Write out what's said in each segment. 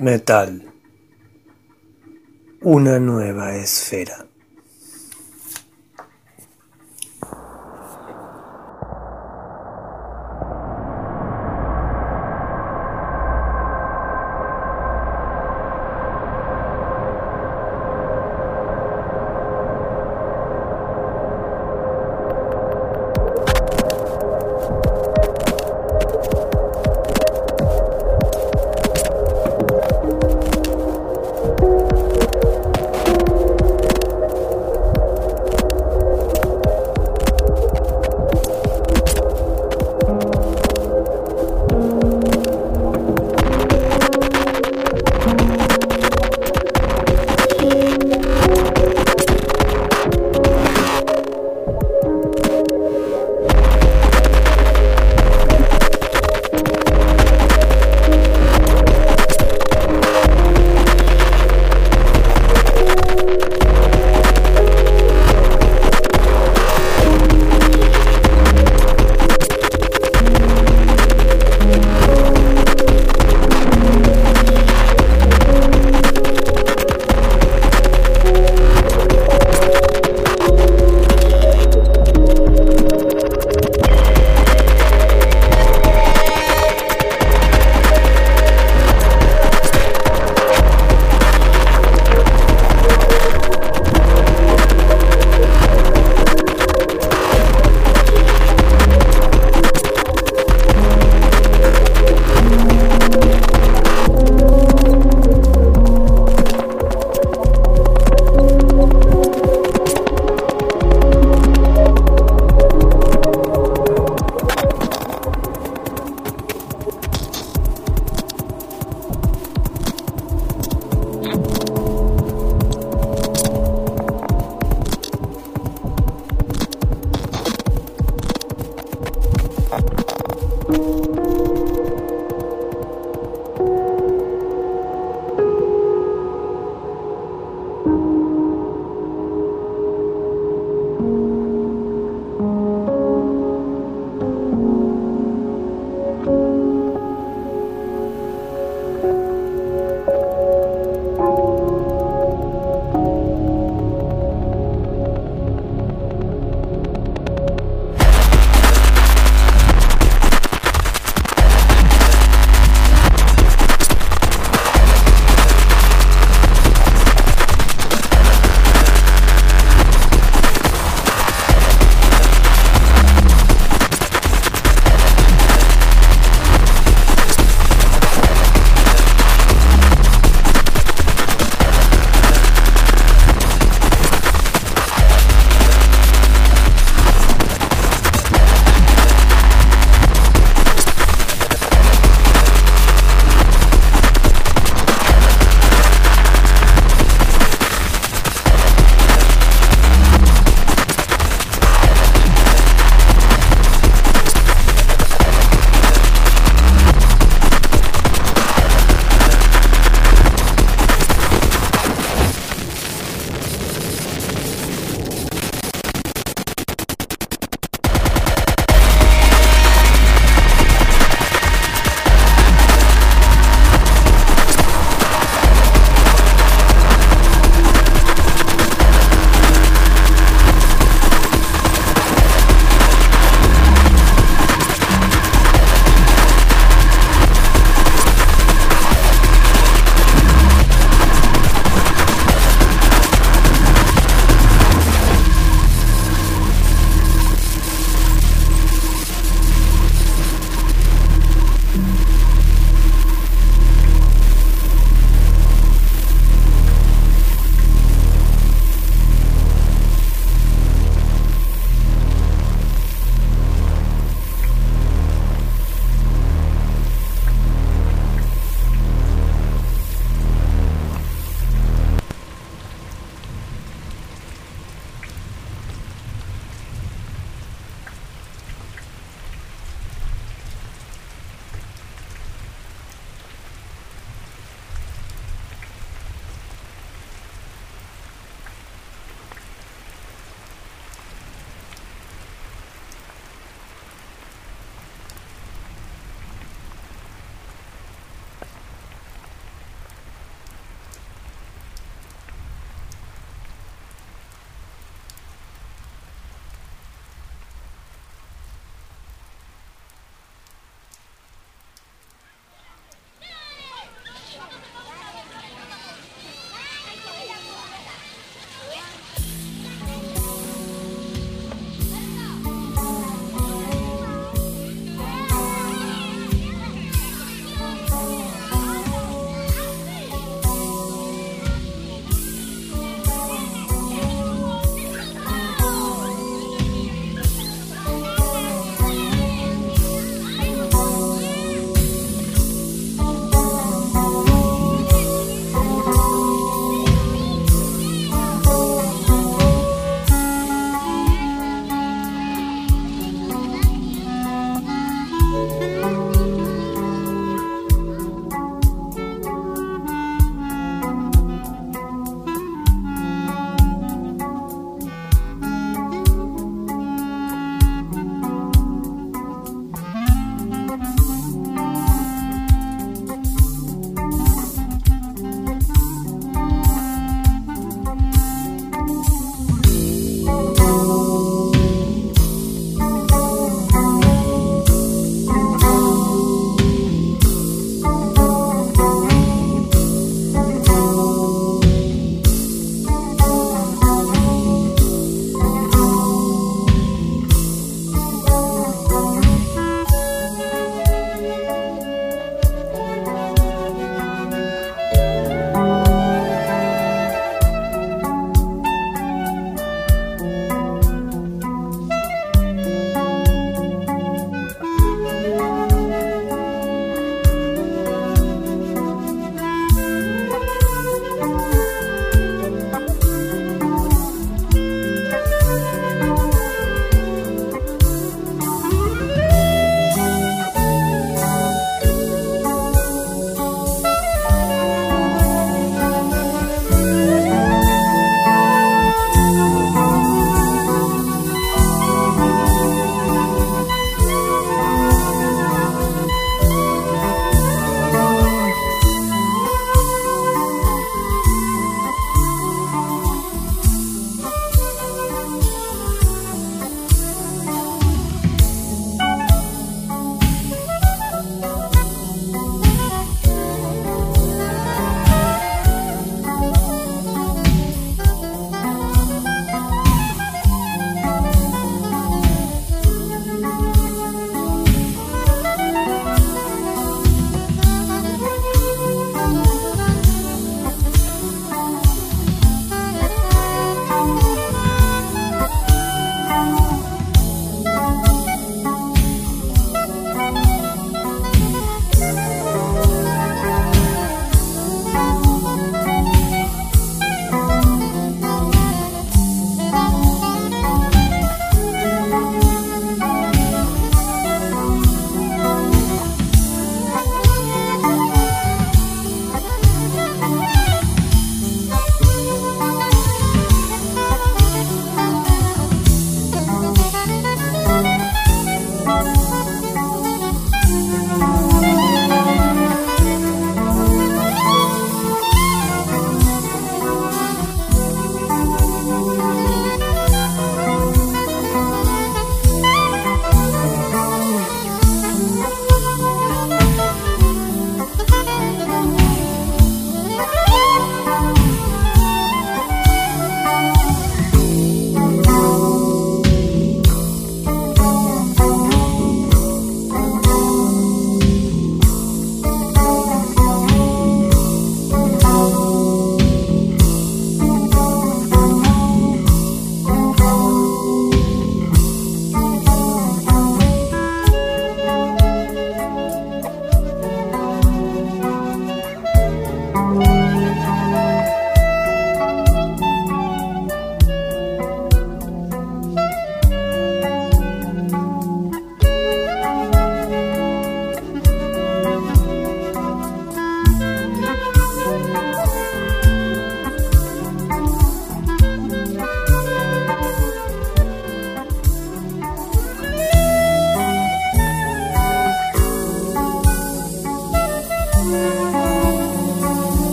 Metal. Una nueva esfera.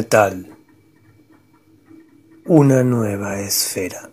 Metal. Una nueva esfera.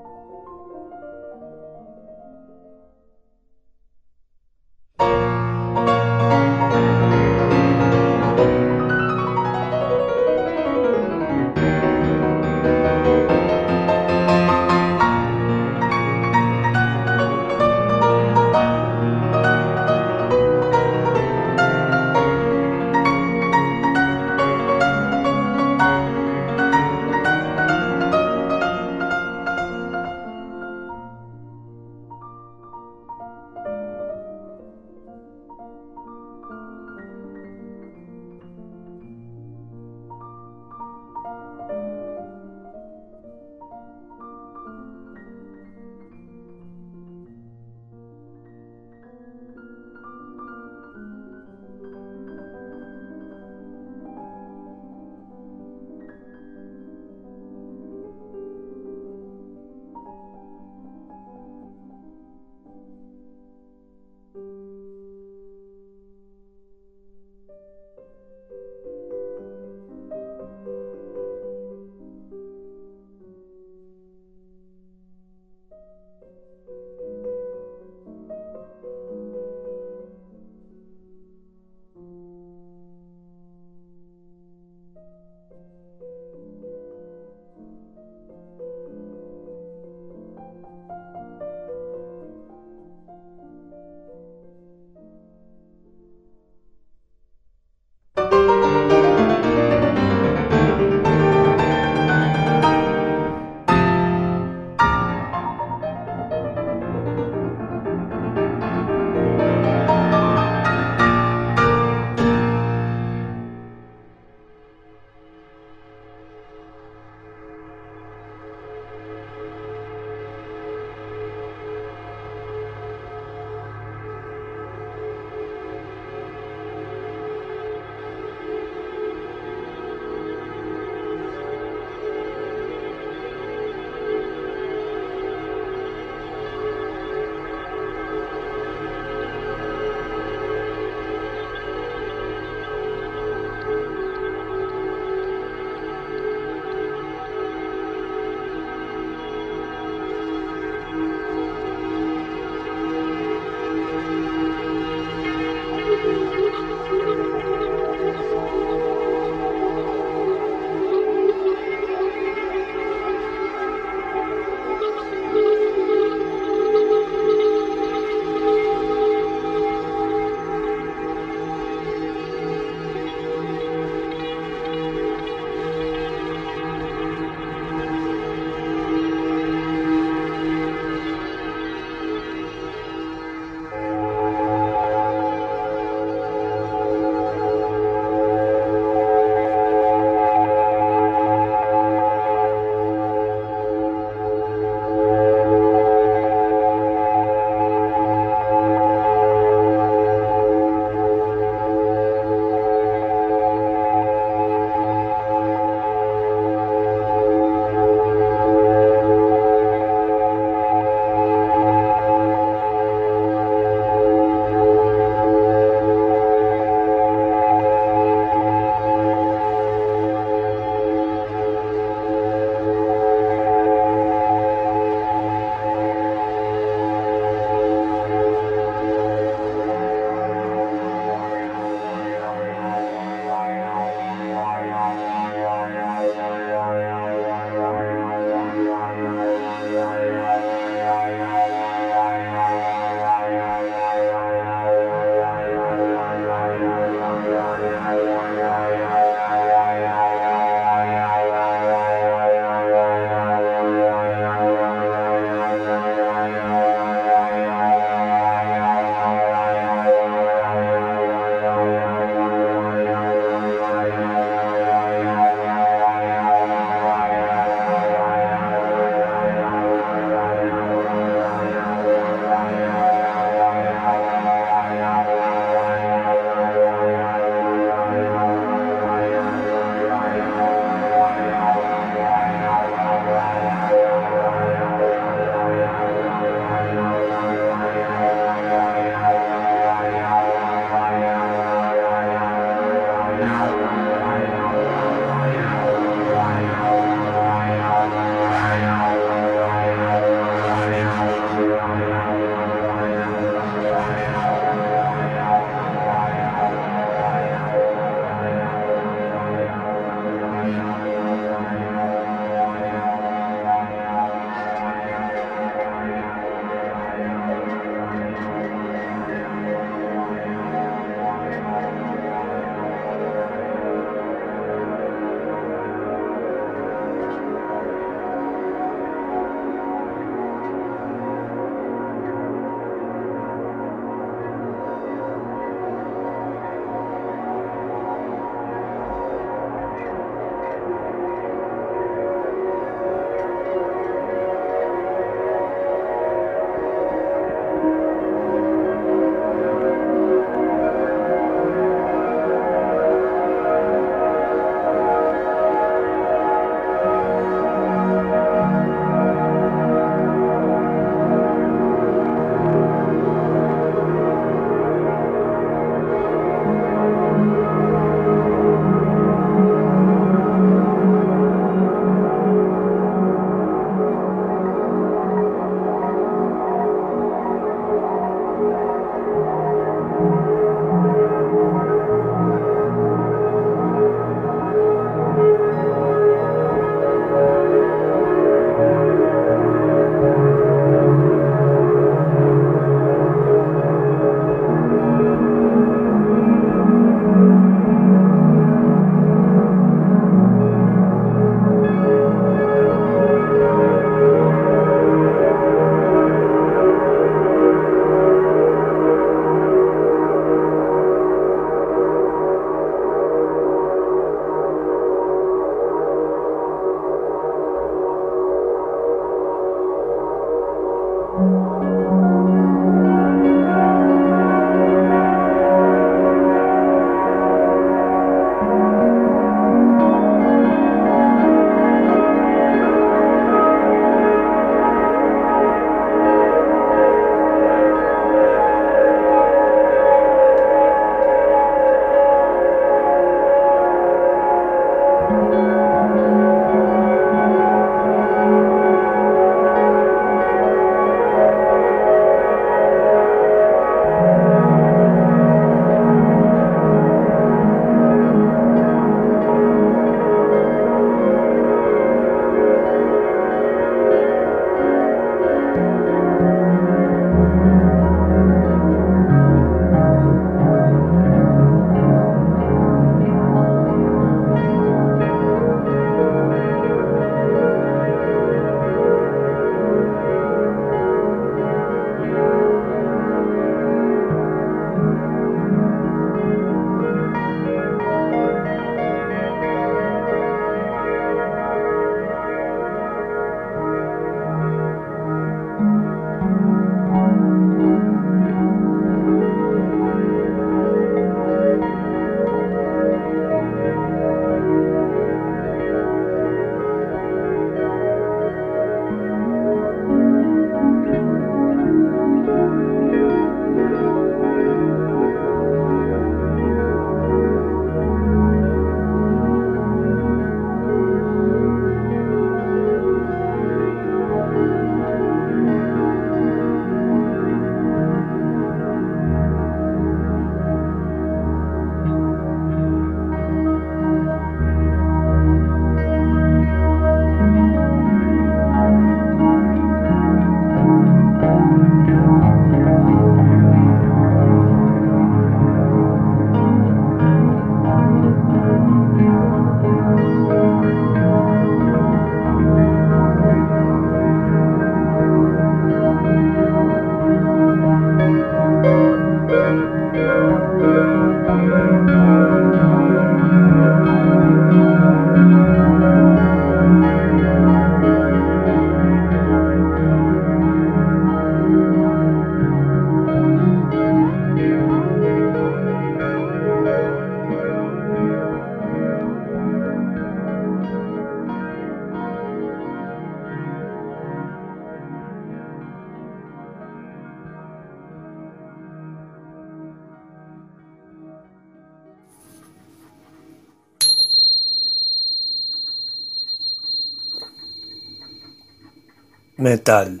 Metal.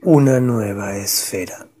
Una nueva esfera.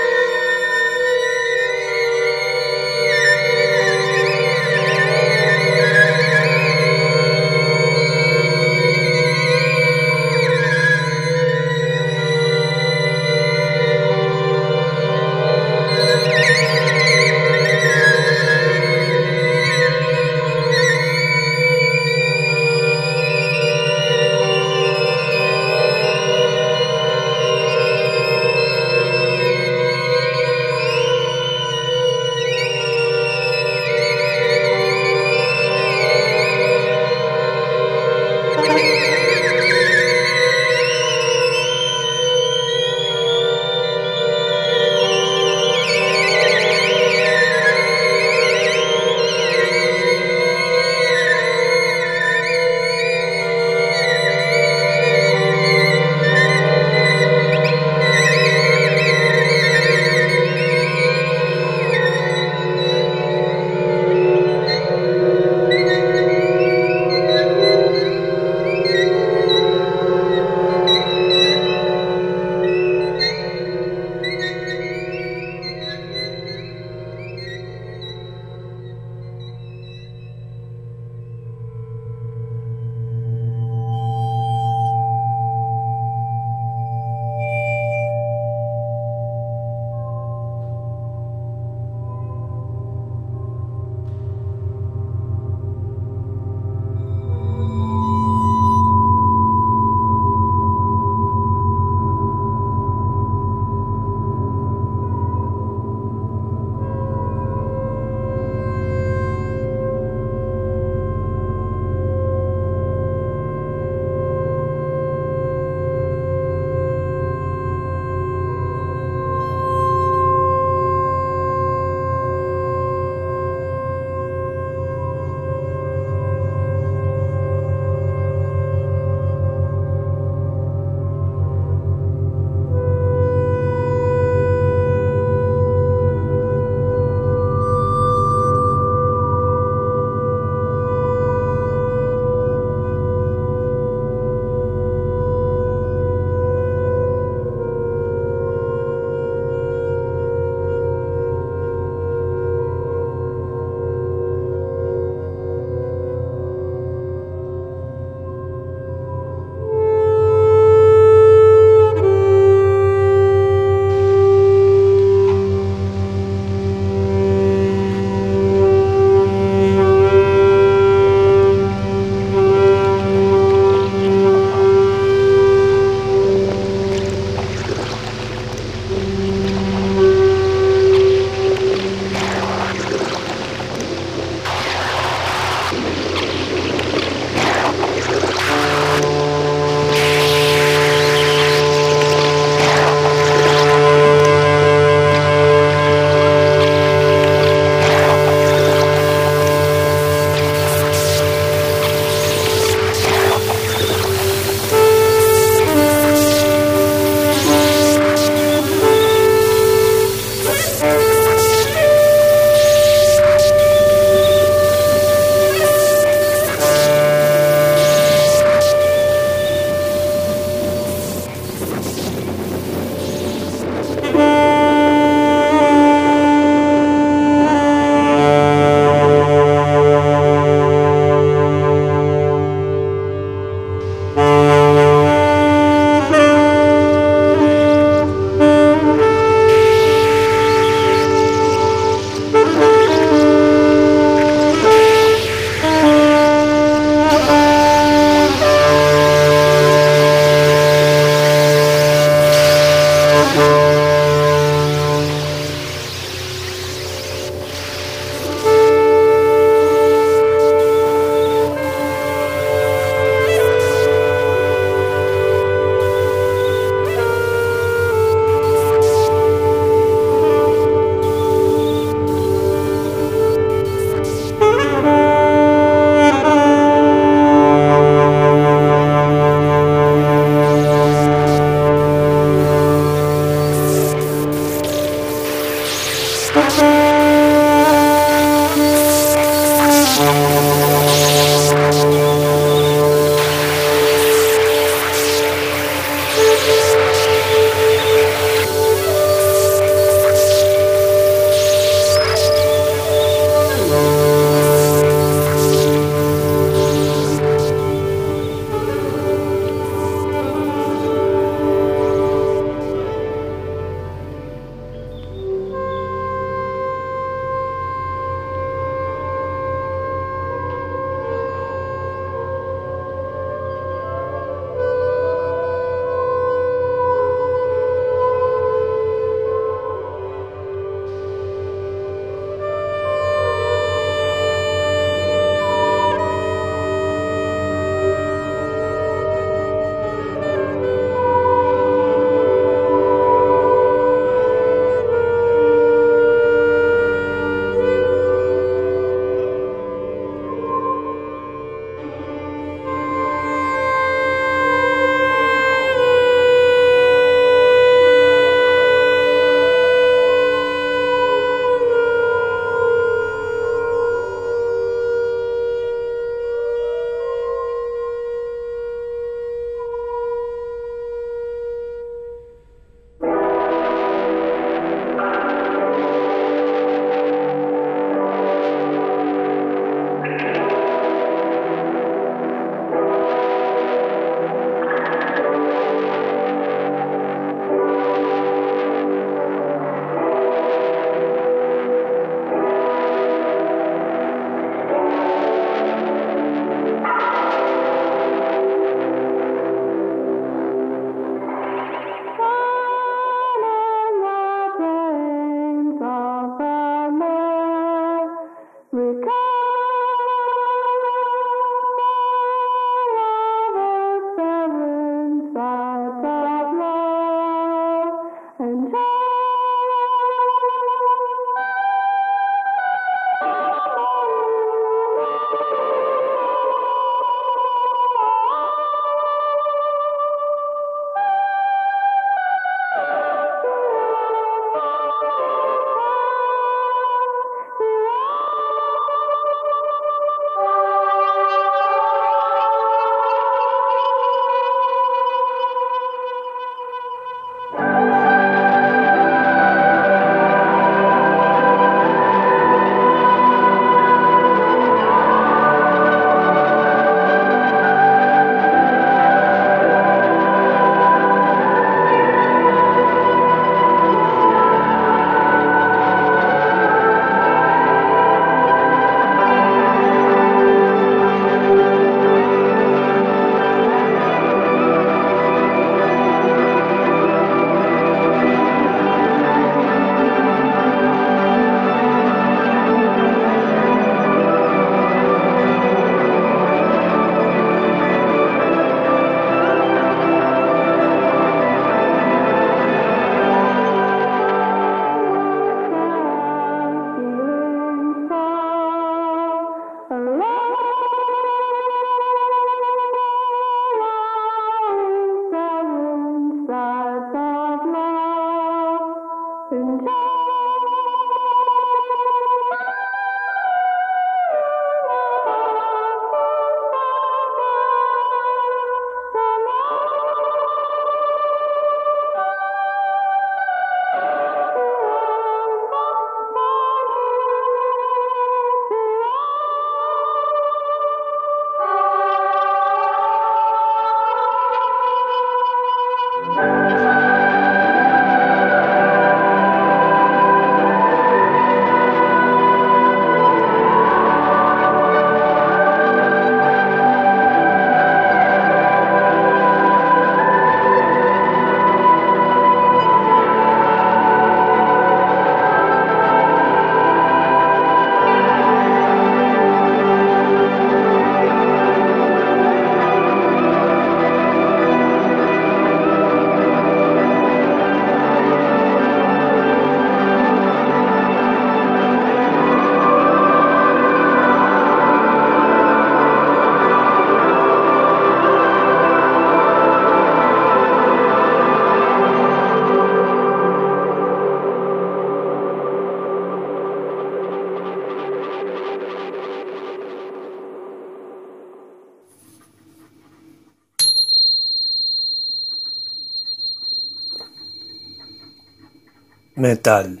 Metal.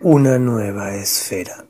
Una nueva esfera.